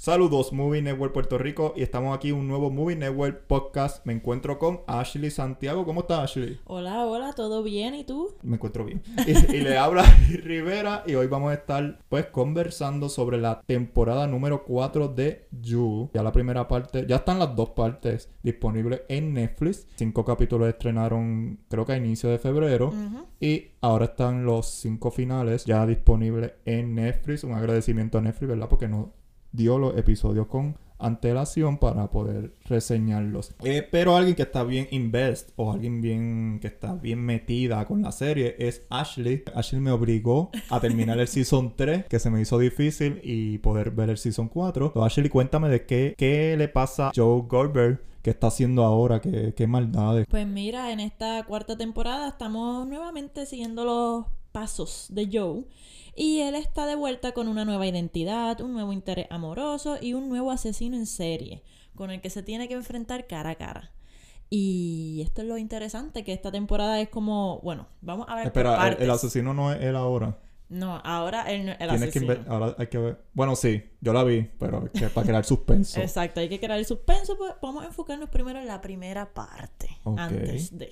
Saludos Movie Network Puerto Rico y estamos aquí en un nuevo Movie Network podcast. Me encuentro con Ashley Santiago. ¿Cómo estás Ashley? Hola, hola, ¿todo bien? ¿Y tú? Me encuentro bien. Y, y le habla Rivera y hoy vamos a estar pues conversando sobre la temporada número 4 de You. Ya la primera parte, ya están las dos partes disponibles en Netflix. Cinco capítulos estrenaron creo que a inicio de febrero. Y ahora están los cinco finales ya disponibles en Netflix. Un agradecimiento a Netflix, ¿verdad? Porque nos dio los episodios con antelación para poder reseñarlos. Eh, pero alguien que está bien invest o alguien bien que está bien metida con la serie es Ashley. Ashley me obligó a terminar el season 3, que se me hizo difícil y poder ver el season 4. So, Ashley, cuéntame de qué, qué le pasa a Joe Goldberg, qué está haciendo ahora, qué, qué maldades. Pues mira, en esta cuarta temporada estamos nuevamente siguiendo los pasos de Joe. Y él está de vuelta con una nueva identidad, un nuevo interés amoroso y un nuevo asesino en serie, con el que se tiene que enfrentar cara a cara. Y esto es lo interesante, que esta temporada es como, bueno, vamos a ver por Espera, el, partes. el asesino no es él ahora. No, ahora él no- el que asesino. inve- ahora hay que ver. Bueno, sí, yo la vi, pero que para crear suspenso. Exacto, hay que crear el suspenso, pues vamos a enfocarnos primero en la primera parte, antes de.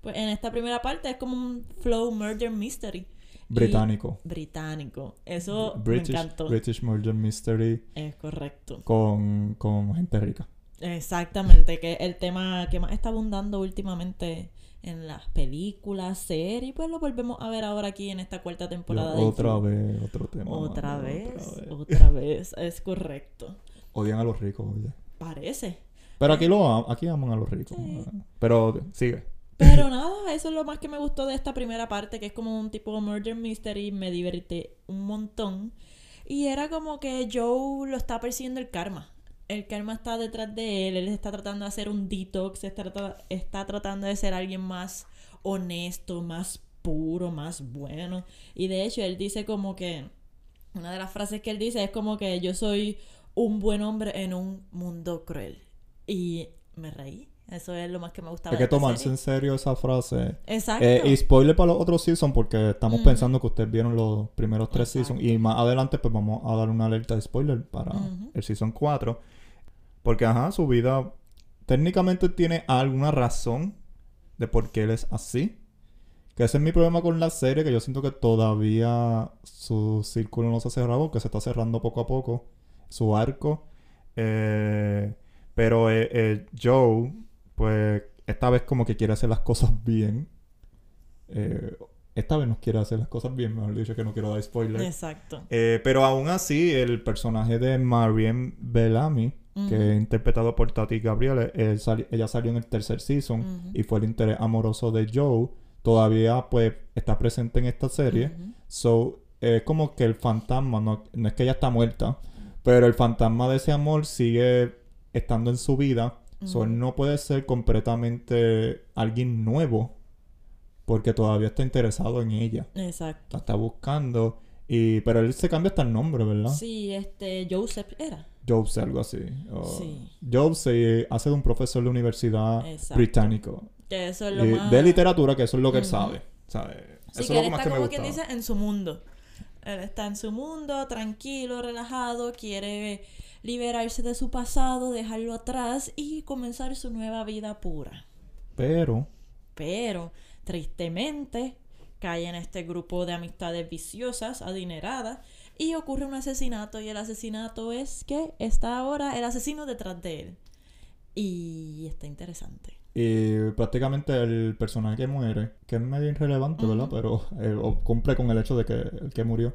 Pues en esta primera parte es como un flow murder mystery. Británico. británico. Eso British, me encantó. British Murder Mystery Es correcto. con, con gente rica. Exactamente, que el tema que más está abundando últimamente en las películas, series, pues lo volvemos a ver ahora aquí en esta cuarta temporada otra vez, otro tema. Otra mano, vez, otra vez. otra vez, es correcto. Odian a los ricos, oye. Parece. Pero aquí lo am- aquí aman a los ricos. Sí. Pero sigue. Pero nada, eso es lo más que me gustó de esta primera parte, que es como un tipo de murder mystery, me divertí un montón. Y era como que Joe lo está persiguiendo el karma. El karma está detrás de él, él está tratando de hacer un detox, está, trata- está tratando de ser alguien más honesto, más puro, más bueno. Y de hecho, él dice como que, una de las frases que él dice es como que yo soy un buen hombre en un mundo cruel. Y me reí. Eso es lo más que me gustaba. Hay que tomarse serie. en serio esa frase. Exacto. Eh, y spoiler para los otros seasons porque estamos pensando que ustedes vieron los primeros tres Exacto. seasons y más adelante pues vamos a dar una alerta de spoiler para el season 4 porque ajá, su vida técnicamente tiene alguna razón de por qué él es así. Que ese es mi problema con la serie, que yo siento que todavía su círculo no se ha cerrado, que se está cerrando poco a poco, su arco. Eh, pero eh, Joe, pues esta vez como que quiere hacer las cosas bien. Eh, esta vez no quiere hacer las cosas bien, mejor dicho, que no quiero dar spoiler. Exacto. Eh, pero aún así, el personaje de Marianne Bellamy, que es interpretado por Tati Gabriele, él sali- ella salió en el tercer season y fue el interés amoroso de Joe. Todavía, pues, está presente en esta serie. So, es como que el fantasma, no, no es que ella está muerta, pero el fantasma de ese amor sigue estando en su vida. So, él Ujú. no puede ser completamente alguien nuevo, porque todavía está interesado en ella. Exacto. La está buscando. Y, pero él se cambia hasta el nombre, ¿verdad? Sí, este, Joseph era. Jobs, algo así. O- Sí. Jobs se hace de un profesor de universidad Exacto. británico. Que eso es lo Y más... de literatura, que eso es lo que él sabe. ¿sabe? Sí, eso que es lo él que más está que me como quien dice en su mundo. Él está en su mundo, tranquilo, relajado, quiere liberarse de su pasado, dejarlo atrás y comenzar su nueva vida pura. Pero, Pero, tristemente, cae en este grupo de amistades viciosas, adineradas, y ocurre un asesinato. Y el asesinato es que está ahora el asesino detrás de él. Y está interesante. y prácticamente el personaje que muere, que es medio irrelevante, ¿verdad? Pero eh, o cumple con el hecho de que el que murió.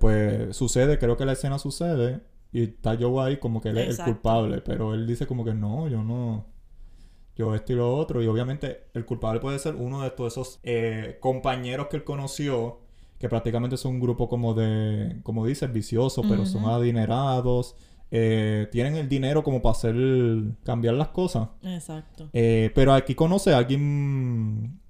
Pues sucede, creo que la escena sucede. Y está Joe ahí como que él es el culpable. Pero él dice como que no, yo no. Yo esto y lo otro. Y obviamente el culpable puede ser uno de todos esos eh, compañeros que él conoció. Que prácticamente son un grupo como de, como dice, vicioso, pero son adinerados. eh, tienen el dinero como para hacer, cambiar las cosas. Exacto. Eh, pero aquí conoce a alguien,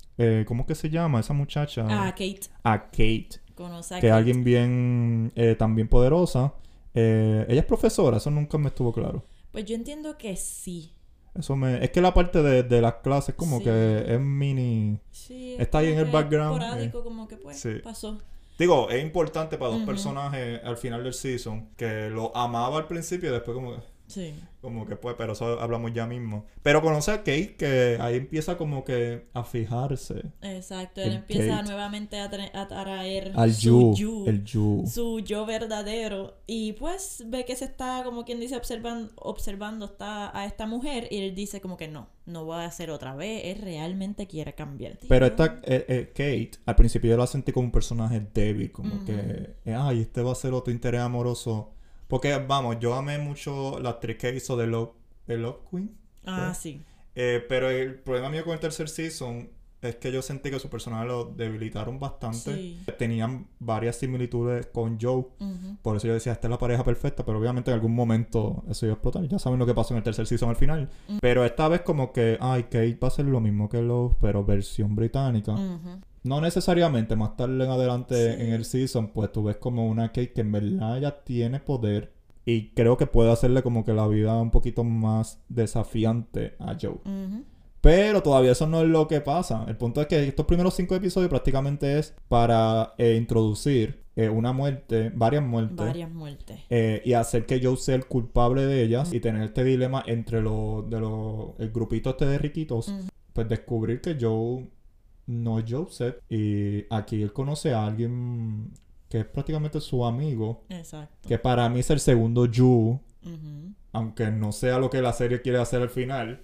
¿cómo que se llama esa muchacha? Ah, Kate. A Kate Conoce a que es Kate. alguien bien, también poderosa. Eh, ella es profesora, eso nunca me estuvo claro. Pues yo entiendo que sí. Eso me... Es que la parte de, de las clases como Sí. que es mini... Sí, Está ahí en el background, Esporádico, como que pues sí. pasó. Digo, es importante para dos Ujú. personajes al final del season que lo amaba al principio y después como que... Sí. Como que pues, pero eso hablamos ya mismo. Pero conoce a Kate que ahí empieza como que a fijarse. Exacto. Él empieza Kate. nuevamente a, tra- a traer Al su you, el you. su yo verdadero. Y pues ve que se está, como quien dice, observan, observando está a esta mujer. Y él dice como que no, no voy a hacer otra vez. Él realmente quiere cambiar. Pero esta eh, eh, Kate, al principio yo la sentí como un personaje débil, como que, eh, ay, este va a ser otro interés amoroso. Porque, vamos, yo amé mucho la actriz que hizo de Love, de Love Queen. Ah, pues. sí. Eh, pero el problema mío con el tercer season es que yo sentí que su personaje lo debilitaron bastante. Sí. Tenían varias similitudes con Joe. Por eso yo decía, esta es la pareja perfecta, pero obviamente en algún momento eso iba a explotar. Ya saben lo que pasó en el tercer season al final. Pero esta vez como que, ay, Kate va a ser lo mismo que Love, pero versión británica. Ujú. No necesariamente, más tarde en adelante Sí. en el season, pues tú ves como una Kate que en verdad ya tiene poder. Y creo que puede hacerle como que la vida un poquito más desafiante a Joe. Pero todavía eso no es lo que pasa. El punto es que estos primeros cinco episodios prácticamente es para eh, introducir eh, una muerte, varias muertes. Varias muertes. eh, y hacer que Joe sea el culpable de ellas y tener este dilema entre los de los el grupito este de riquitos pues descubrir que Joe no es Joseph y aquí él conoce a alguien que es prácticamente su amigo Exacto. que para mí es el segundo Ujú. aunque no sea lo que la serie quiere hacer al final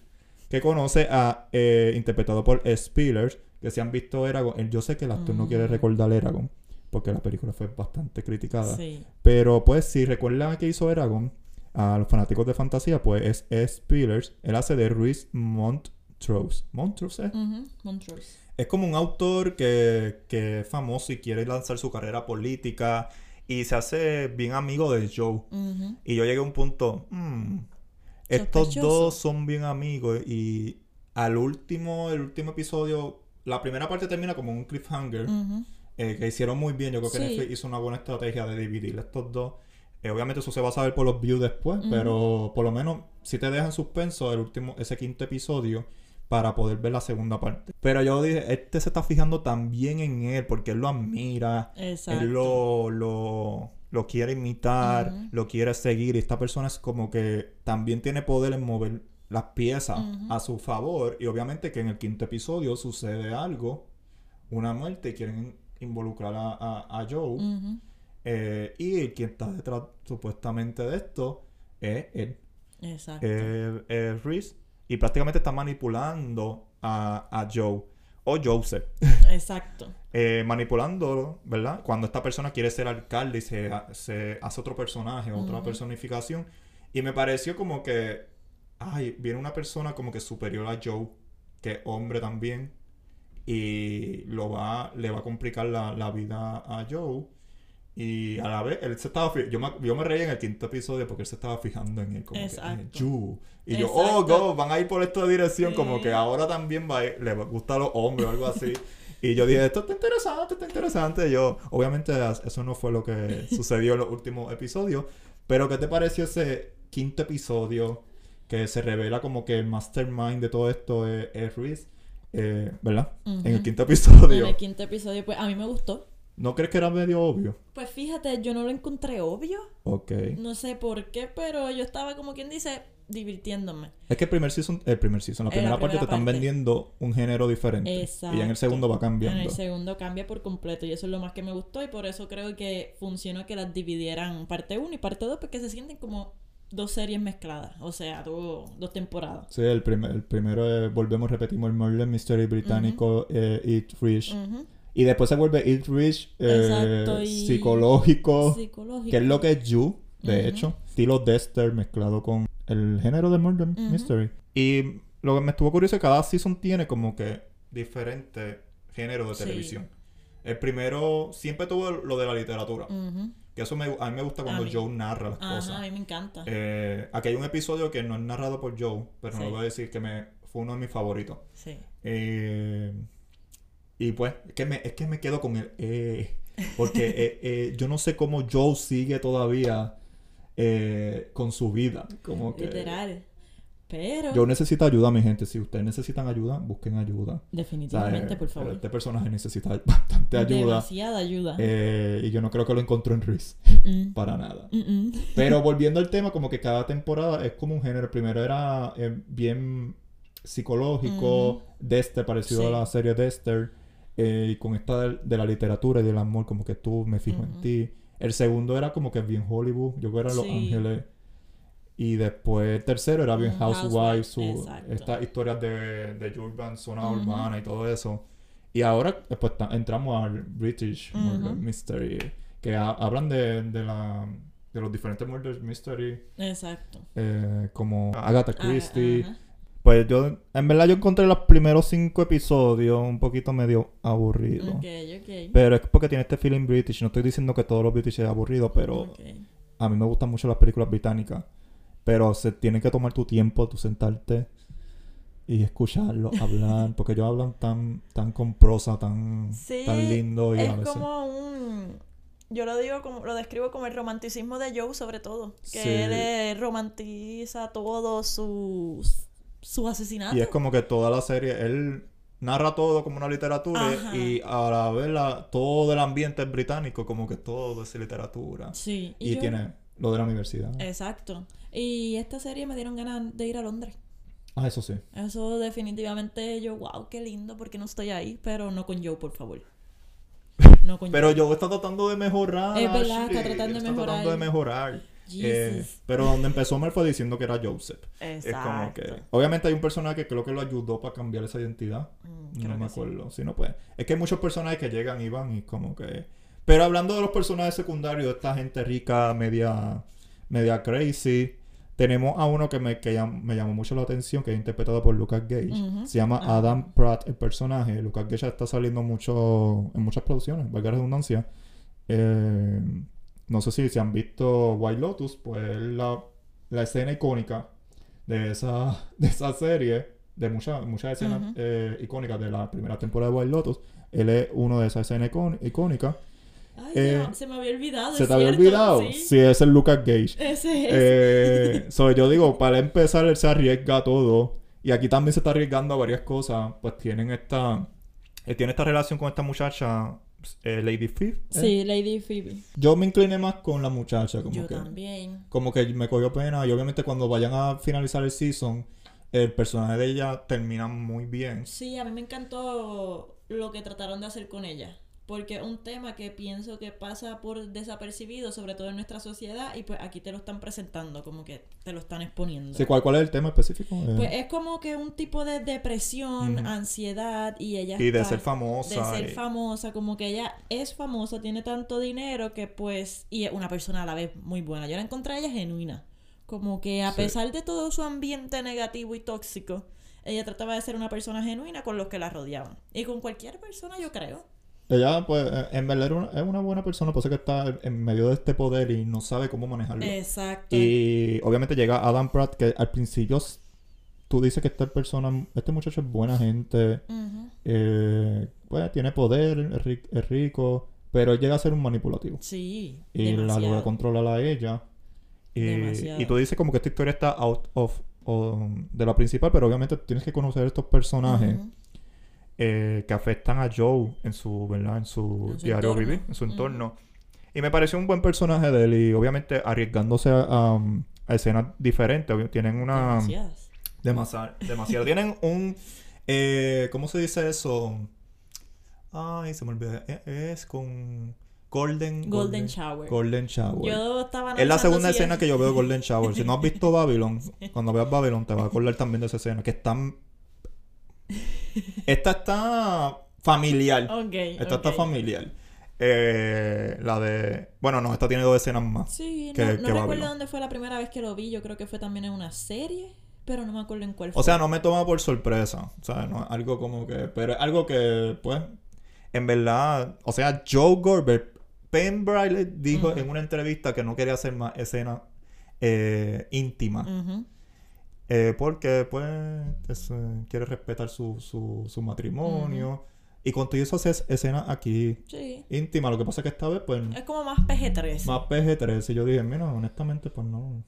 que conoce a eh, interpretado por Spillers que si han visto Eragon yo sé que el actor no quiere recordar Eragon porque la película fue bastante criticada Sí. pero pues si recuerdan que hizo Eragon a los fanáticos de fantasía pues es. Spillers él hace de Ruiz Montrose Montrose ¿eh? Montrose. Es como un autor que, que es famoso y quiere lanzar su carrera política y se hace bien amigo de Joe. Y yo llegué a un punto, "Hmm, estos dos son bien amigos y al último, el último episodio, la primera parte termina como un cliffhanger eh, que hicieron muy bien. Yo creo que Sí. Netflix hizo una buena estrategia de dividir estos dos. Eh, obviamente eso se va a saber por los views después, pero por lo menos si te dejan suspenso el último, ese quinto episodio para poder ver la segunda parte. Pero yo dije, este se está fijando también en él porque él lo admira, Exacto. él lo, lo, lo quiere imitar, lo quiere seguir y esta persona es como que también tiene poder en mover las piezas a su favor y obviamente que en el quinto episodio sucede algo, una muerte y quieren involucrar a, a- a Joe eh, y quien está detrás supuestamente de esto es él, Exacto. eh, eh, Reese y prácticamente está manipulando a, a Joe o Joseph Exacto. eh, manipulándolo, ¿verdad? Cuando esta persona quiere ser alcalde y se, se hace otro personaje, otra personificación. Y me pareció como que, ay, viene una persona como que superior a Joe, que es hombre también, y lo va, le va a complicar la, la vida a Joe. Y a la vez, él se estaba yo me, yo me reí en el quinto episodio porque él se estaba fijando en él como que, eh, Joe. Y yo, oh, go, van a ir por esta dirección, Sí. como que ahora también va a ir- le gusta a los hombres o algo así. Y yo dije, esto está interesante, está interesante. Yo, obviamente, eso no fue lo que sucedió en los últimos episodios. Pero, ¿qué te pareció ese quinto episodio que se revela como que el mastermind de todo esto es, es Reese? Eh, ¿Verdad? En el quinto En episodio. el quinto episodio, pues a mí me gustó. ¿No crees que era medio obvio? Pues fíjate, yo no lo encontré obvio. Ok. No sé por qué, pero yo estaba como quien dice, divirtiéndome. Es que el primer season, el primer season, la primera parte te están vendiendo un género diferente. Exacto. Y ya en el segundo va cambiando. En el segundo cambia por completo y eso es lo más que me gustó y por eso creo que funcionó que las dividieran parte 1 y parte 2 porque se sienten como dos series mezcladas, o sea, do- dos temporadas. Sí, el, primer, el primero volvemos, repetimos, el Murder Mystery británico, eh, Eat. Ujú. Y después se vuelve Eat Rich, eh, y- psicológico, Psicológico. que es lo que es You, de hecho. Estilo Dexter mezclado con el género de Murder. Mystery. Y lo que me estuvo curioso es que cada season tiene como que diferente género de Sí. televisión. El primero siempre tuvo lo de la literatura. Que eso me, a mí me gusta cuando. Joe narra las Ajá, a cosas. mí me encanta. Eh, aquí hay un episodio que no es narrado por Joe, pero no Sí. lo voy a decir que me, fue uno de mis favoritos. Sí. Eh, y pues, es que me, es que me quedo con el eh, porque eh, eh, yo no sé cómo Joe sigue todavía eh, con su vida. Como que. Literal. Pero, Yo necesito ayuda, mi gente. Si ustedes necesitan ayuda, busquen ayuda. O sea, definitivamente, eh, por favor. Este personaje necesita bastante ayuda. Demasiada ayuda. eh, y yo no creo que lo encontró en Reese. Mm, Para nada. mm, mm. Pero volviendo al tema, como que cada temporada es como un género. El primero era eh, bien psicológico, Dexter, parecido Sí. a la serie Dexter. Eh, y con esta de, de la literatura y del amor, como que tú me fijo en ti. El segundo era como que bien Hollywood. Yo creo que era Los Sí. Ángeles. Y después el tercero era bien Housewives, estas historias de, de urban, zona Ujú. urbana y todo eso. Y ahora pues entramos al British Murder. Mystery, que ha- hablan de, de, la, de los diferentes Murder Mystery, Exacto. eh, como Agatha Ah, Christie. Pues yo, en verdad yo encontré los primeros cinco episodios un poquito medio aburrido. Ok, ok. Pero es porque tiene este feeling British. No estoy diciendo que todos los British es aburrido, pero a mí me gustan mucho las películas británicas. Pero se tiene que tomar tu tiempo, tú sentarte y escucharlo hablar. Porque ellos hablan tan, tan con prosa, tan, Sí, tan lindo y a es veces. como un... Yo lo digo como, lo describo como el romanticismo de Joe sobre todo. Que Sí. él romantiza todos sus sus asesinatos. Y es como que toda la serie, él narra todo como una literatura Ajá. y a la vez todo el ambiente es británico, como que todo es literatura. Sí. Y, yo- tiene lo de la universidad. Exacto. Y esta serie me dieron ganas de ir a Londres. Ah, eso sí. Eso definitivamente yo, wow, qué lindo, porque no estoy ahí, pero no con Joe, por favor. No con Pero Joe. yo está tratando de mejorar. Es verdad, está tratando de Está mejorar. tratando de mejorar. Eh, pero donde empezó mal fue diciendo que era Joseph. Es como que. Obviamente hay un personaje que creo que lo ayudó para cambiar esa identidad. Mm, no me sí. acuerdo. Si no puede. Es que hay muchos personajes que llegan y van y como que. Pero hablando de los personajes secundarios, esta gente rica, media. media crazy. Tenemos a uno que me, que llam- me llamó mucho la atención, que es interpretado por Lucas Gage. Se llama Ah. Adam Pratt, el personaje. Lucas Gage ya está saliendo mucho en muchas producciones, valga la redundancia. Eh, no sé si se han visto White Lotus, pues la, la escena icónica de esa, de esa serie, de muchas muchas escenas eh, icónicas de la primera temporada de White Lotus. Él es uno de esas escenas icón- icónicas. Ay, Eh, se, me- se me había olvidado. ¿Se te había olvidado? Sí. Sí, es el Lucas Gage. Ese es. Eh, so, yo digo, para empezar, él se arriesga a todo. Y aquí también se está arriesgando a varias cosas. Pues tienen esta. Él tiene esta relación con esta muchacha, eh, Lady Fifth. ¿eh? Sí, Lady Phoebe. Yo me incliné más con la muchacha, como Yo que. también. Como que me cogió pena. Y obviamente cuando vayan a finalizar el season, el personaje de ella termina muy bien. Sí, a mí me encantó lo que trataron de hacer con ella. Porque es un tema que pienso que pasa por desapercibido, sobre todo en nuestra sociedad, y pues aquí te lo están presentando, como que te lo están exponiendo. Sí, ¿cuál, ¿Cuál es el tema específico? Eh, Pues es como que un tipo de depresión, ansiedad, y ella y de ser famosa. de ser y- famosa, como que ella es famosa, tiene tanto dinero que pues, y es una persona a la vez muy buena. Yo la encontré a ella genuina. Como que a Sí. pesar de todo su ambiente negativo y tóxico, ella trataba de ser una persona genuina con los que la rodeaban. Y con cualquier persona, yo creo. Ella, pues, eh, en verdad es una buena persona, pasa que está en medio de este poder y no sabe cómo manejarlo. Exacto. Y obviamente llega Adam Pratt, que al principio tú dices que esta persona, este muchacho es buena gente, eh, pues tiene poder, es, ri- es rico, pero él llega a ser un manipulativo. Sí. Y la logra controlar a ella. Y, Demasiado. y tú dices como que esta historia está out of, o- de la principal, pero obviamente tienes que conocer estos personajes Ujú. Eh, que afectan a Joe en su, ¿verdad? En su, En su diario entorno. vivir, en su entorno. Y me pareció un buen personaje de él y obviamente arriesgándose a, a- a escenas diferentes. Tienen una... Demasiadas. Demasiado. demasiado. Tienen un... eh, ¿Cómo se dice eso? Ay, se me olvidó. Eh, Es con... Golden... Golden Shower. Golden Shower. Yo estaba Es la segunda si escena es- que yo veo de Golden Shower. Si no has visto Babylon, cuando veas Babylon te vas a acordar también de esa escena. Que están... Esta está familiar. Esta está familiar. Eh, la de... Bueno, no, esta tiene dos escenas más. Sí, que- no, que recuerdo Babylon. dónde fue la primera vez que lo vi. Yo creo que fue también en una serie, pero no me acuerdo en cuál fue. O sea, no me toma por sorpresa. O sea, no algo como que... Pero es algo que, pues... En verdad... O sea, Joe Gorber... Penn Briley dijo en una entrevista que no quería hacer más escenas eh, íntimas. Ujú. Eh, porque, pues, es, eh, quiere respetar su, su, su matrimonio. Y con todo eso hace escenas aquí Sí. íntimas. Lo que pasa es que esta vez, pues, Es como más PG-13. más PG-13. Y yo dije, mira, honestamente, pues no.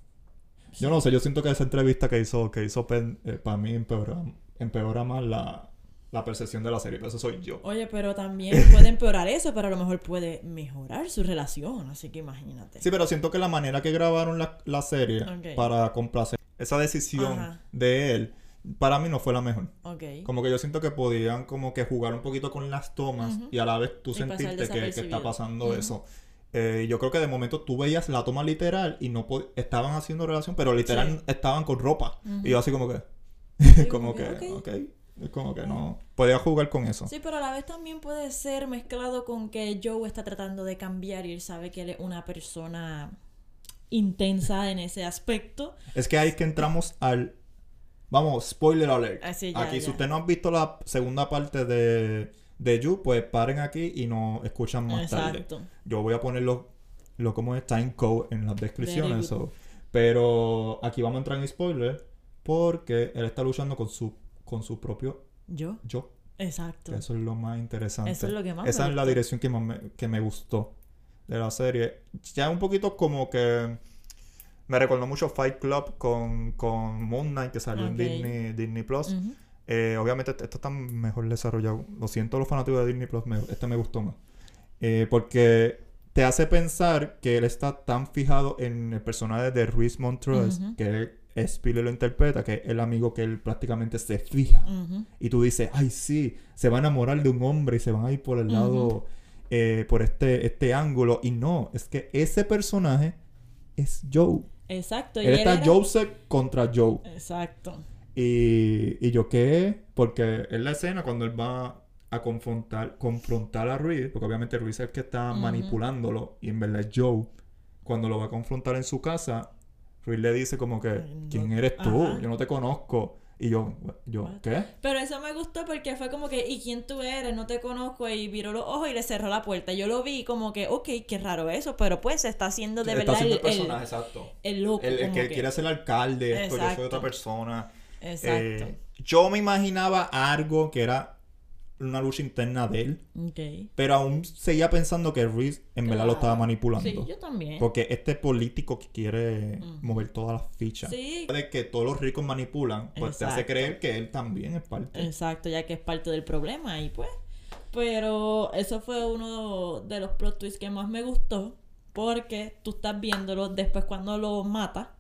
Yo no sé, yo siento que esa entrevista que hizo, que hizo Penn, eh, para mí empeora, empeora más la, la percepción de la serie, pero eso soy yo. Oye, pero también puede empeorar eso, pero a lo mejor puede mejorar su relación, así que imagínate. Sí, pero siento que la manera que grabaron la, la serie para complacer esa decisión Ajá. de él, para mí no fue la mejor. Como que yo siento que podían como que jugar un poquito con las tomas y a la vez tú Y sentirte que, que está pasando eso. Eh, yo creo que de momento tú veías la toma literal y no estaban haciendo relación, pero literal Sí. estaban con ropa. Y yo así como que... Sí, como que. Es como que no... Podía jugar con eso. Sí, pero a la vez también puede ser mezclado con que Joe está tratando de cambiar y él sabe que él es una persona intensa en ese aspecto. Es que ahí que entramos al... Vamos, spoiler alert. Ah, ya, aquí, si ya. usted no ha visto la segunda parte de, de You, pues paren aquí y nos escuchan más tarde. Exacto. Yo voy a poner lo, lo como es time code en las descripciones. so. Pero aquí vamos a entrar en spoiler porque él está luchando con su, con su propio Yo. yo. Exacto. Eso es lo más interesante. Eso es lo que más me Esa es la dirección que, más me, que me gustó de la serie. Ya un poquito como que me recordó mucho Fight Club con, con Moon Knight que salió en Disney, Disney Plus. Eh, obviamente esto está mejor desarrollado. Lo siento los fanáticos de Disney Plus, me- este me gustó más. Eh, porque te hace pensar que él está tan fijado en el personaje de Reese Montrose, Ujú. que Spiller lo interpreta, que es el amigo que él prácticamente se fija. Y tú dices, ay sí, se va a enamorar de un hombre y se van a ir por el lado, eh, por este, este ángulo. Y no, es que ese personaje es Joe. Exacto. y Él él está era- Joseph contra Joe. Exacto. Y, y yo qué, porque en la escena cuando él va a confrontar, confrontar a Ruiz, porque obviamente Ruiz es el que está manipulándolo y en verdad es Joe, cuando lo va a confrontar en su casa, Ruiz le dice como que. ¿quién eres tú? Ajá. Yo no te conozco. Y yo, yo? ¿qué? Pero eso me gustó porque fue como que, ¿y quién tú eres? No te conozco. Y viró los ojos y le cerró la puerta. Yo lo vi como que, ok, qué raro eso. Pero pues se está haciendo de Está verdad haciendo el, el personaje, el, exacto. el loco. El, el como que, quiere ser alcalde, esto, yo soy otra persona. Exacto. Eh, yo me imaginaba algo que era una lucha interna de él, pero aún seguía pensando que Reese en verdad lo estaba manipulando. Sí, yo también. Porque este político que quiere mover todas las fichas. Sí, De que todos los ricos manipulan, pues te hace creer que él también es parte. exacto, ya que es parte del problema y pues. Pero eso fue uno de los plot twists que más me gustó. Porque tú estás viéndolo después cuando lo mata.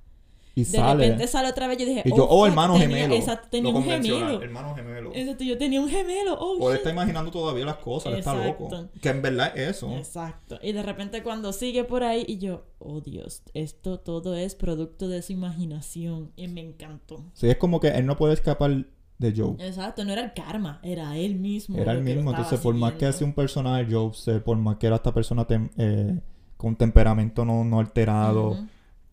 Y De repente sale otra vez. Yo dije, Y yo, oh, fuck, hermano tenía- gemelo. Exacto, tenía Lo un gemelo. Hermano gemelo. Exacto, yo tenía un gemelo. Oh, O él está imaginando todavía las cosas, él está loco. Que en verdad es eso. Exacto. Y de repente cuando sigue por ahí y yo, oh Dios, esto todo es producto de su imaginación. Y me encantó. Sí, es como que él no puede escapar de Joe. Exacto, no era el karma, era él mismo. Era lo mismo. Entonces, por más que hacía un personaje Joe, por más que era esta persona eh, con temperamento no, no alterado,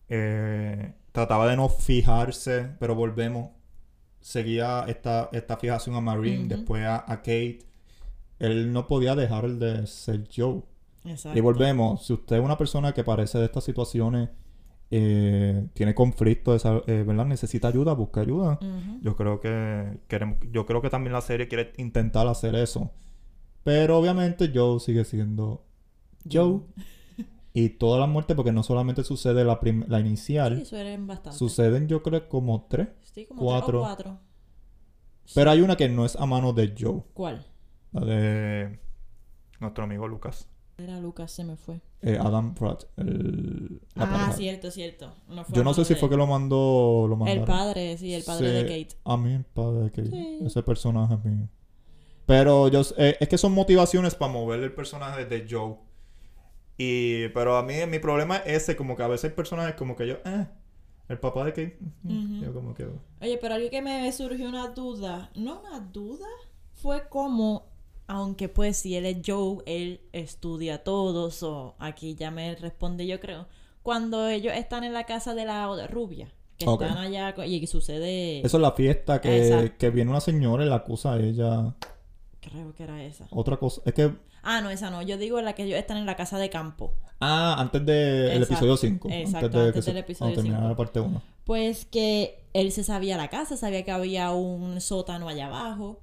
eh, trataba de no fijarse, pero volvemos. Seguía esta, esta fijación a Marine, después a, a Kate. Él no podía dejar de ser Joe. Exacto. Y volvemos. Si usted es una persona que parece de estas situaciones, eh, tiene conflicto, esa- eh, ¿verdad? Necesita ayuda, busca ayuda. Yo creo que queremos, yo creo que también la serie quiere intentar hacer eso. Pero obviamente Joe sigue siendo Joe. Y todas las muertes, porque no solamente sucede la, prim- la Sí, inicial, suelen bastante. suceden yo creo como tres. Sí, como cuatro. tres o cuatro. Pero hay una que no es a mano de Joe, ¿Cuál? la de nuestro amigo Lucas. Era Lucas, se me fue. Eh, Adam Pratt, el, ah, pareja. cierto, cierto. No fue Yo no sé si fue que lo mandó, lo El padre, sí, el padre de Sí, Kate. A mí el padre de Kate. Sí. Ese personaje es mío. Pero yo eh, es que son motivaciones para mover el personaje de Joe. Y pero a mí mi problema es ese, como que a veces hay personajes como que yo, eh, el papá de Kate. mm. Yo como que Oye, pero algo que me surgió una duda, no una duda, fue como, aunque pues si él es Joe, él estudia todo, so aquí ya me responde yo creo, cuando ellos están en la casa de la rubia, que están allá y sucede, Eso es la fiesta que, que viene una señora y la acusa a ella. creo que era esa. Otra cosa. Es que. Ah, no, esa no, yo digo la que ellos están en la casa de campo. Ah, antes del Exacto. episodio 5. Exacto, antes del episodio Cuando terminara cinco. la parte 1. Pues que él se sabía la casa, sabía que había un sótano allá abajo.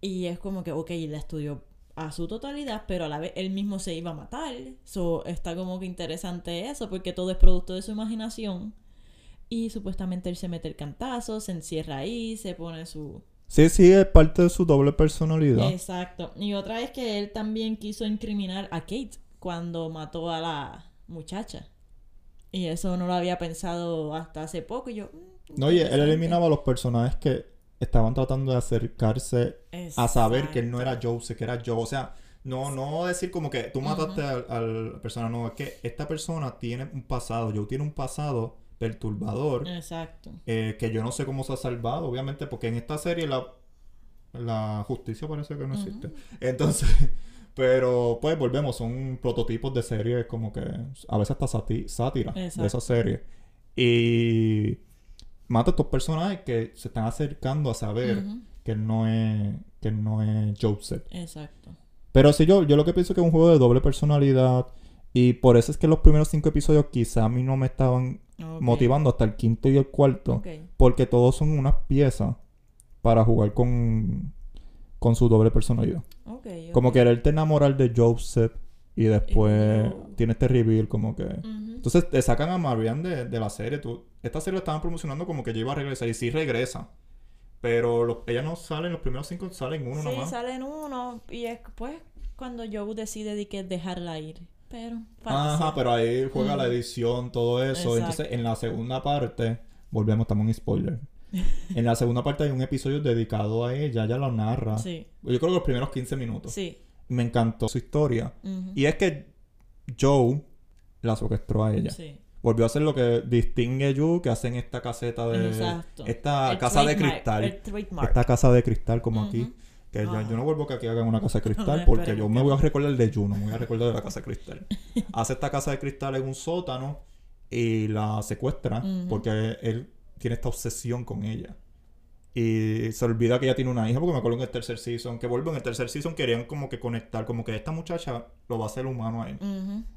Y es como que, ok, la estudió a su totalidad, pero a la vez él mismo se iba a matar. So, está como que interesante eso, porque todo es producto de su imaginación. Y supuestamente él se mete el cantazo, se encierra ahí, se pone su... Sí, sí, es parte de su doble personalidad. Exacto. Y otra es que él también quiso incriminar a Kate cuando mató a la muchacha. Y eso no lo había pensado hasta hace poco. Y yo. mm, No, y él eliminaba a los personajes que estaban tratando de acercarse a saber que él no era. Joseph, que era Joe. O sea, no, no decir como que tú mataste al, al persona, no, es que esta persona tiene un pasado, Joe tiene un pasado perturbador Exacto. eh, que yo no sé cómo se ha salvado, obviamente, porque en esta serie la, la justicia parece que no existe. Entonces, pero pues volvemos, son prototipos de series como que a veces hasta sátira de esa serie. Y mata a estos personajes que se están acercando a saber que no es, que no es Joseph. Exacto. Pero sí, yo, yo lo que pienso que es un juego de doble personalidad. Y por eso es que los primeros cinco episodios quizá a mí no me estaban motivando hasta el quinto y el cuarto. Porque todos son unas piezas para jugar con, con su doble personalidad. Como quererte enamorar de Joseph y después Ew. tiene este reveal como que... Entonces te sacan a Marianne de, de la serie. Tú, esta serie la estaban promocionando como que ya iba a regresar y sí regresa. Pero lo- ella no sale en los primeros cinco, salen uno sí, nomás. salen uno. Y es pues cuando Joe decide de que dejarla ir. Pero. Ajá, pero ahí juega la edición, todo eso. Exacto. Entonces, en la segunda parte, volvemos, estamos en spoiler. en la segunda parte hay un episodio dedicado a ella, ella lo narra. Sí. Yo creo que los primeros 15 minutos. Sí. Me encantó su historia. Y es que Joe las orquestó a ella. Sí. Volvió a hacer lo que distingue a Joe, que hacen esta caseta de... Exacto. Esta El casa de cristal. Esta casa de cristal como aquí. Que yo, yo no vuelvo que aquí hagan una casa de cristal porque yo me voy a recordar de Juno, me voy a recordar de la casa de cristal. Hace esta casa de cristal en un sótano y la secuestra porque él tiene esta obsesión con ella. Y se olvida que ella tiene una hija porque me acuerdo en el tercer season, que vuelvo en el tercer season querían como que conectar, como que esta muchacha lo va a hacer humano a él.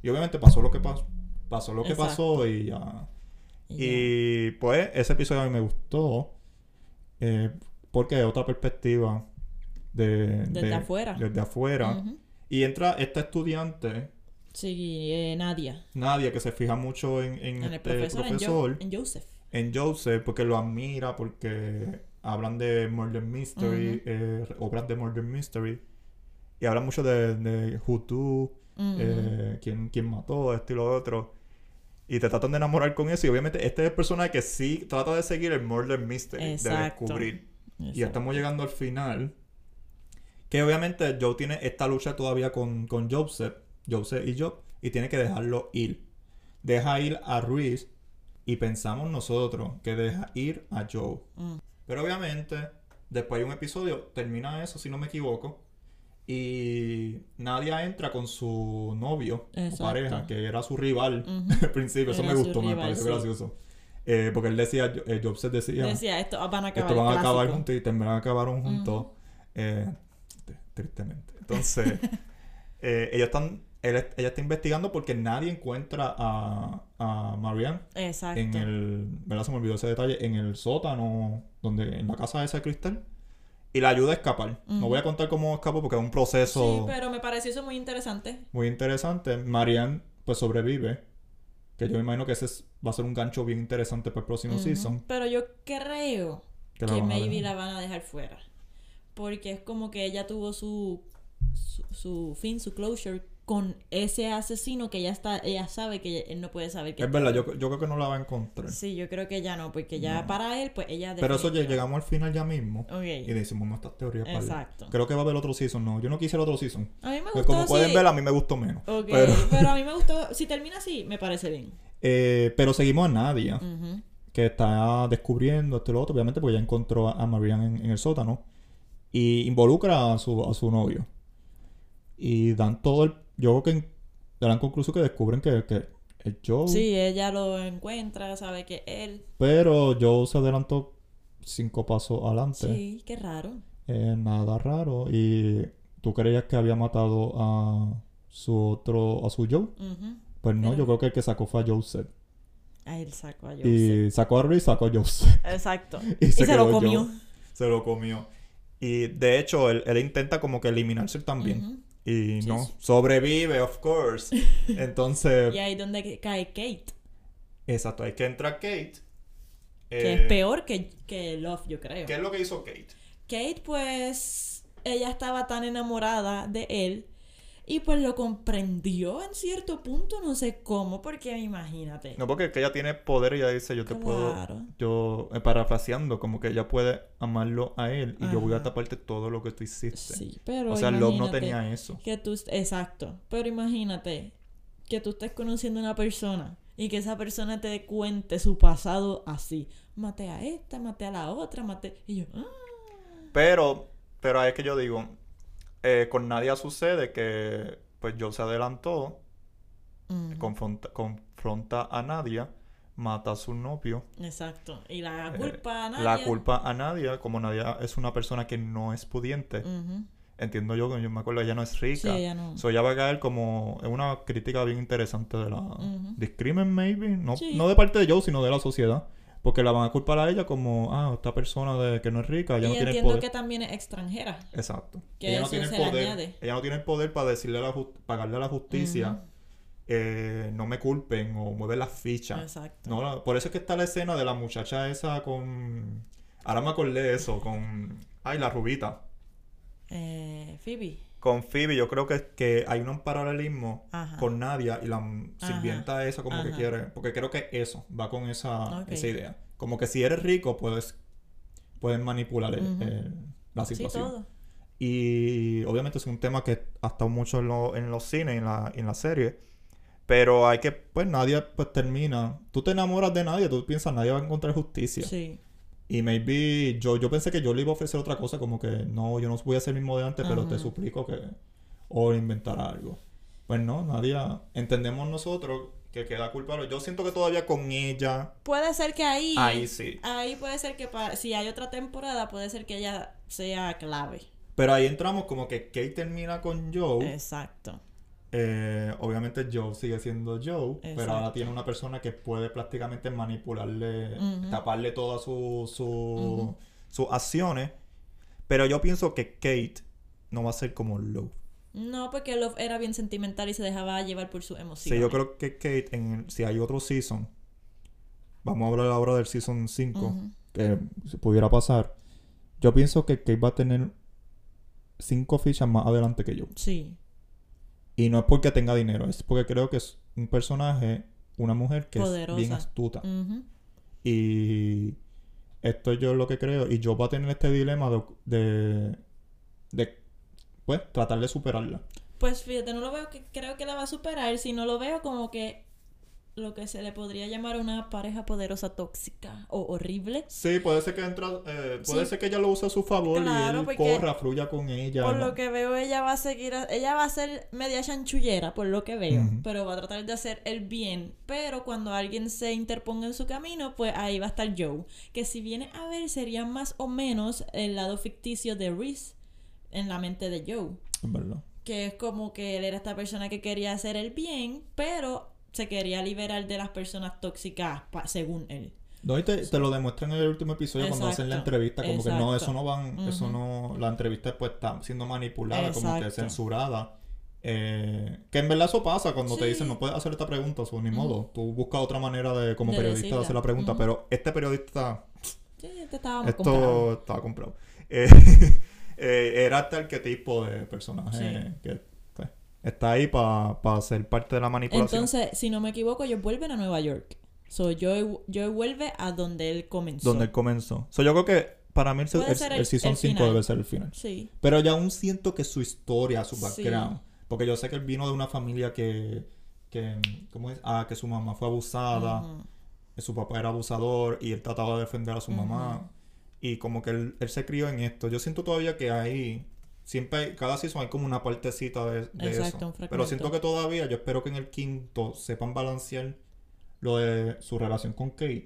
Y obviamente pasó lo que pasó, pasó lo que Exacto. pasó y ya. Y pues ese episodio a mí me gustó. eh, porque es otra perspectiva de, Desde de- afuera. Desde afuera. Y entra esta estudiante, Sí, eh, Nadia. Nadia, que se fija mucho en, en En el este profesor, en, Jo- profesor, en Joseph. en Joseph, porque lo admira, porque hablan de Murder Mystery, eh, obras de Murder Mystery. Y hablan mucho de, de Hutu, eh, quién, quién mató, esto y lo otro. Y te tratan de enamorar con eso. Y obviamente este es el personaje que sí trata de seguir el murder mystery, de Exacto. descubrir. Y estamos llegando al final. Que obviamente Joe tiene esta lucha todavía con, con Joseph, Joseph y Job, y tiene que dejarlo ir. Deja ir a Ruiz y pensamos nosotros que deja ir a Joe. Mm. Pero obviamente, después de un episodio, termina eso, si no me equivoco. Y Nadia entra con su novio o Exacto. pareja, que era su rival al principio. Eso me gustó, me pareció sí. gracioso. Eh, porque él decía, eh, Jobs decía, Decía, esto van a acabar. esto van a acabar juntos y terminan acabaron juntos. eh, tristemente. Entonces, eh, ellos están, él- ella está investigando porque nadie encuentra a, a Marianne Exacto. en el, ¿verdad? Se me olvidó ese detalle, en el sótano, donde, en la casa esa de cristal. Y la ayuda a escapar. No voy a contar cómo escapó porque es un proceso Sí, pero me pareció eso muy interesante. muy interesante. Marianne, pues sobrevive. Que yo me imagino que ese es- va a ser un gancho bien interesante para el próximo season. Pero yo creo Que que, la a maybe la van a dejar fuera. Porque es como que ella tuvo su, su, su fin, su closure con ese asesino que ya está, ella sabe que él no puede saber que Es verdad, yo, yo creo que no la va a encontrar. Sí, yo creo que ya no, porque ya No. para él, pues ella Pero eso ya llegamos al final ya mismo. Ok. Y decimos nuestras teorías para Exacto. Creo que va a haber otro season. No, yo no quise el otro season. A mí me Pues gustó como pueden ver, a mí me gustó menos. Ok, Pero, pero... a mí me gustó. Si termina así, me parece bien. eh, pero seguimos a Nadia, que está descubriendo esto y lo otro, obviamente, porque ya encontró a Marianne en, en el sótano. Y involucra a su, a su novio. Y dan todo el. Yo creo que dan conclusión que descubren que, que es Joe. Sí, ella lo encuentra, sabe que él. Pero Joe se adelantó cinco pasos adelante. Sí, qué raro. Eh, nada raro. Y tú creías que había matado a su otro, a su Joe. Ujú. Pues no, Pero- yo creo que el que sacó fue a Joseph. A él sacó a Joseph. Y sacó a Ruiz y sacó a Joseph. Exacto. Y Y, se lo comió. Joe. Se lo comió. Y de hecho, él, él intenta como que eliminarse también. Y Sí, no, sí. sobrevive, of course. Entonces, Y ahí donde cae Kate. exacto, hay que entrar Kate. Que Eh, es peor que, que Love, yo creo. ¿Qué es lo que hizo Kate? Kate, pues, ella estaba tan enamorada de él y pues lo comprendió en cierto punto, no sé cómo, porque imagínate. No, porque es que ella tiene poder y ella dice, yo te puedo, Claro. yo, eh, parafraseando, como que ella puede amarlo a él y yo voy a taparte todo lo que tú hiciste. Sí, pero o sea, Love no tenía eso. Que tú, exacto, pero imagínate que tú estés conociendo a una persona y que esa persona te cuente su pasado así. Maté a esta, maté a la otra, maté... Y yo, ah, Pero, pero ahí es que yo digo, eh, con Nadia sucede que pues Joe se adelantó, confronta, confronta a Nadia, mata a su novio. exacto. Y la eh, culpa a nadie. La culpa a Nadia, como Nadia es una persona que no es pudiente, entiendo yo, yo me acuerdo, ella no es rica. Sí, ella no. So, ella va a caer como en una crítica bien interesante de la Ujú. discrimen, maybe. No, Sí. no de parte de Joe, sino de la sociedad. Porque la van a culpar a ella como, ah, esta persona de que no es rica, ella y no tiene entiendo poder. que también es extranjera. Exacto. que ella no tiene el poder. añade. Ella no tiene el poder para decirle a la pagarle a la justicia, eh, no me culpen o mueven las fichas. Exacto. No, la- por eso es que está la escena de la muchacha esa con. Ahora me acordé de eso, con. Ay, la rubita. Eh, Phoebe. Con Phoebe, yo creo que, que hay un paralelismo Ajá. con Nadia y la m- Ajá. sirvienta esa como que quiere. Porque creo que eso va con esa, esa idea. Como que si eres rico, puedes, puedes manipular el- Ujú. el- la Sí, situación. todo. Y obviamente es un tema que ha estado mucho en, lo- en los cines, en la, en la serie. Pero hay que, pues Nadia pues termina. Tú te enamoras de Nadia, tú piensas Nadia va a encontrar justicia. Sí. Y maybe yo, yo pensé que yo le iba a ofrecer otra cosa, como que no, yo no voy a ser el mismo de antes, pero te suplico que. O inventar algo. Pues no, Nadia, entendemos nosotros que queda culpable. Yo siento que todavía con ella. Puede ser que ahí. Ahí sí. Ahí puede ser que si hay otra temporada, puede ser que ella sea clave. Pero ahí entramos como que Kate termina con Joe. Exacto. Eh, obviamente Joe sigue siendo Joe, pero ahora tiene una persona que puede prácticamente manipularle, taparle todas su- sus acciones. Pero yo pienso que Kate no va a ser como Love. No, porque Love era bien sentimental y se dejaba llevar por sus emociones. Sí, yo creo que Kate, en el- si hay otro season, vamos a hablar ahora del season 5, Ujú. que si pudiera pasar. Yo pienso que Kate va a tener cinco fichas más adelante que yo. Sí. Y no es porque tenga dinero, es porque creo que es un personaje, una mujer que es bien astuta. Y esto yo lo que creo. Y yo va a tener este dilema de, de, de, pues, tratar de superarla. Pues fíjate, no lo veo que creo que la va a superar, sino lo veo como que lo que se le podría llamar una pareja poderosa tóxica o horrible. Sí, puede ser que entra, eh, puede Sí. ser que ella lo use a su favor Claro, y él corra, fluya con ella. Por ¿no? lo que veo, ella va a seguir, a- ella va a ser media chanchullera, por lo que veo, pero va a tratar de hacer el bien. Pero cuando alguien se interponga en su camino, pues ahí va a estar Joe, que si viene a ver sería más o menos el lado ficticio de Reese en la mente de Joe, Es verdad. que es como que él era esta persona que quería hacer el bien, pero se quería liberar de las personas tóxicas, pa- según él. No, y te, te lo demuestran en el último episodio cuando hacen la entrevista, como que no, eso no van, eso no, la entrevista pues está siendo manipulada, como que censurada. Eh, que en verdad eso pasa cuando te dicen no puedes hacer esta pregunta, o ni modo. Tú buscas otra manera de como De periodista decirla. de hacer la pregunta, pero este periodista, Sí, te estábamos esto estaba comprado. Eh, eh, era hasta el que tipo de personaje Sí. que está ahí para ser parte de la manipulación. Entonces, si no me equivoco, ellos vuelven a Nueva York. So, Joey, Joey vuelve a donde él comenzó. donde él comenzó. So, yo creo que para mí el, el- el el- season el 5 final. debe ser el final. Sí. Pero ya aún siento que su historia, su Sí. background. Porque yo sé que él vino de una familia que. que ¿Cómo es? Ah, que su mamá fue abusada. Que Su papá era abusador. Y él trataba de defender a su mamá. Y como que él, él se crió en esto. Yo siento todavía que ahí. Siempre hay, cada season hay como una partecita de, de Exacto, eso. Pero siento que todavía, yo espero que en el quinto sepan balancear lo de su relación con Kate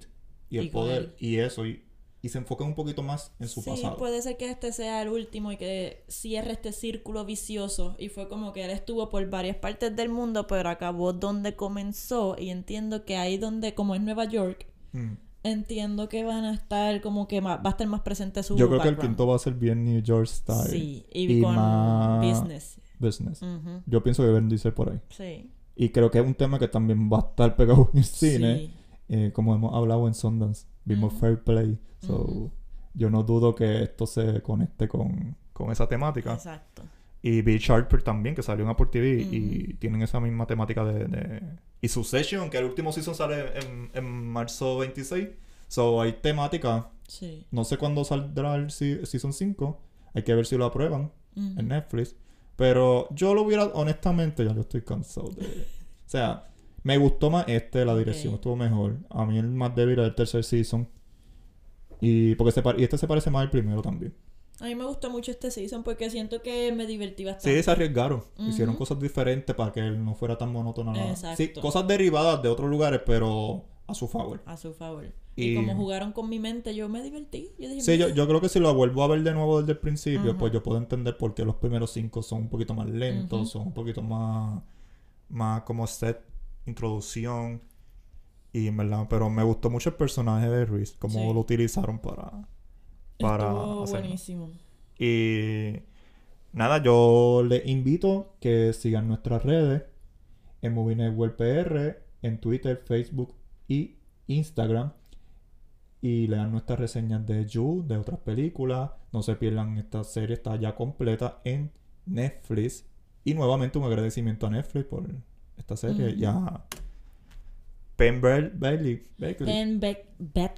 y el Y poder y eso. Y, y se enfoquen un poquito más en su sí, pasado. puede ser que este sea el último y que cierre este círculo vicioso. Y fue como que él estuvo por varias partes del mundo, pero acabó donde comenzó. Y entiendo que ahí donde, como es Nueva York, Mm. Entiendo que van a estar como que más, va a estar más presente su Yo creo que el quinto va a ser bien New York Style. Sí, y, y con más- business. Business. Yo pienso que Vin Diesel por ahí. Sí. Y creo que es un tema que también va a estar pegado en el cine. Sí. eh, como hemos hablado en Sundance, vimos Ujú. Fair Play. So, yo no dudo que esto se conecte con, con esa temática. Exacto. Y Bill Sharper también, que salió en Apple TV y tienen esa misma temática de, de... Y Succession, que el último season sale en, en marzo 26. So, hay temática. Sí. No sé cuándo saldrá el se- season 5. Hay que ver si lo aprueban en Netflix. Pero yo lo hubiera, honestamente, ya yo estoy cansado de... O sea, me gustó más este, la dirección estuvo mejor. A mí el más débil era el tercer season. Y porque se y este se parece más al primero también. A mí me gustó mucho este season porque siento que me divertí bastante. Sí, se arriesgaron. Hicieron cosas diferentes para que no fuera tan monótono. Exacto. Sí, cosas derivadas de otros lugares, pero a su favor. A su favor. Y... Y- como jugaron con mi mente, yo me divertí. Yo dije, Sí, yo, yo creo que si lo vuelvo a ver de nuevo desde el principio, pues yo puedo entender por qué los primeros cinco son un poquito más lentos, son un poquito más, más como set, introducción. Y en verdad, pero me gustó mucho el personaje de Reese, cómo Sí. lo utilizaron para, para Estuvo hacerlo. buenísimo. Y nada, yo les invito que sigan nuestras redes en Movie Network PR, en Twitter, Facebook y Instagram. Y lean nuestras reseñas de You, de otras películas. No se pierdan esta serie, está ya completa en Netflix. Y nuevamente un agradecimiento a Netflix por esta serie. Ya. Penn Bailey, Bailey,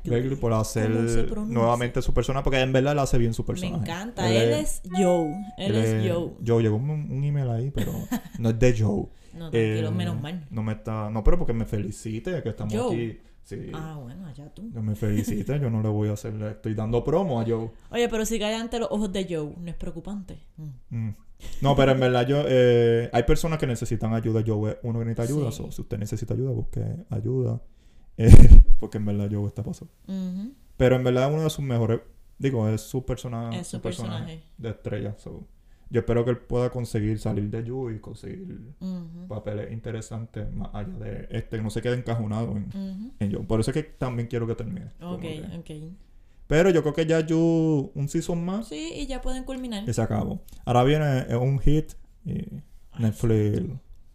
Bailey, por hacer nuevamente su persona, porque en verdad él hace bien su Me personaje. encanta. Él, es Joe. Él, es Joe. Joe, llegó un, un email ahí, pero no es de Joe. No, tranquilo, Eh, menos mal. No me está. No, pero porque me felicite que estamos Joe. aquí. Sí. Ah, bueno, allá tú. No me felicite, yo no le voy a hacer. Le estoy dando promo a Joe. Oye, pero si cae ante los ojos de Joe, no es preocupante. Mm. Mm. No, pero en verdad yo... eh, hay personas que necesitan ayuda. Es uno que necesita ayuda. Sí. so, si usted necesita ayuda, busque ayuda. Eh, porque en verdad Joe está pasando. Ujú. Pero en verdad es uno de sus mejores... Digo, es su, persona, Es su personaje. de estrella. so, yo espero que él pueda conseguir salir de Joe y conseguir papeles interesantes más allá de este. Que no se quede encajonado en, en Joe. Por eso es que también quiero que termine. Ok, ok. Pero yo creo que ya Joe... Un season más. Sí, y ya pueden culminar. Y se acabó. Ahora viene eh, un hit y Netflix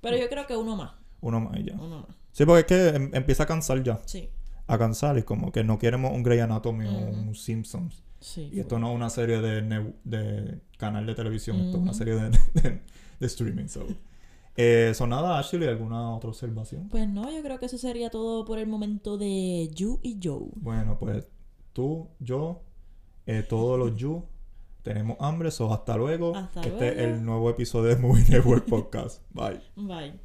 Pero yo creo que uno más. uno más y ya. Uno más. Sí, porque es que em- empieza a cansar ya. Sí. A cansar y como que no queremos un Grey Anatomy o Ujú. un Simpsons. Sí. Y esto no es una serie de, ne- de canal de televisión, esto es una Ujú. serie de, de, de streaming. So. Eh, so nada, Ashley, ¿alguna otra observación? Pues no, yo creo que eso sería todo por el momento de You y Joe. Bueno, pues tú, yo, eh, todos los you tenemos hambre, so hasta luego. Hasta este es el nuevo episodio de Movie Network Podcast. Bye. Bye.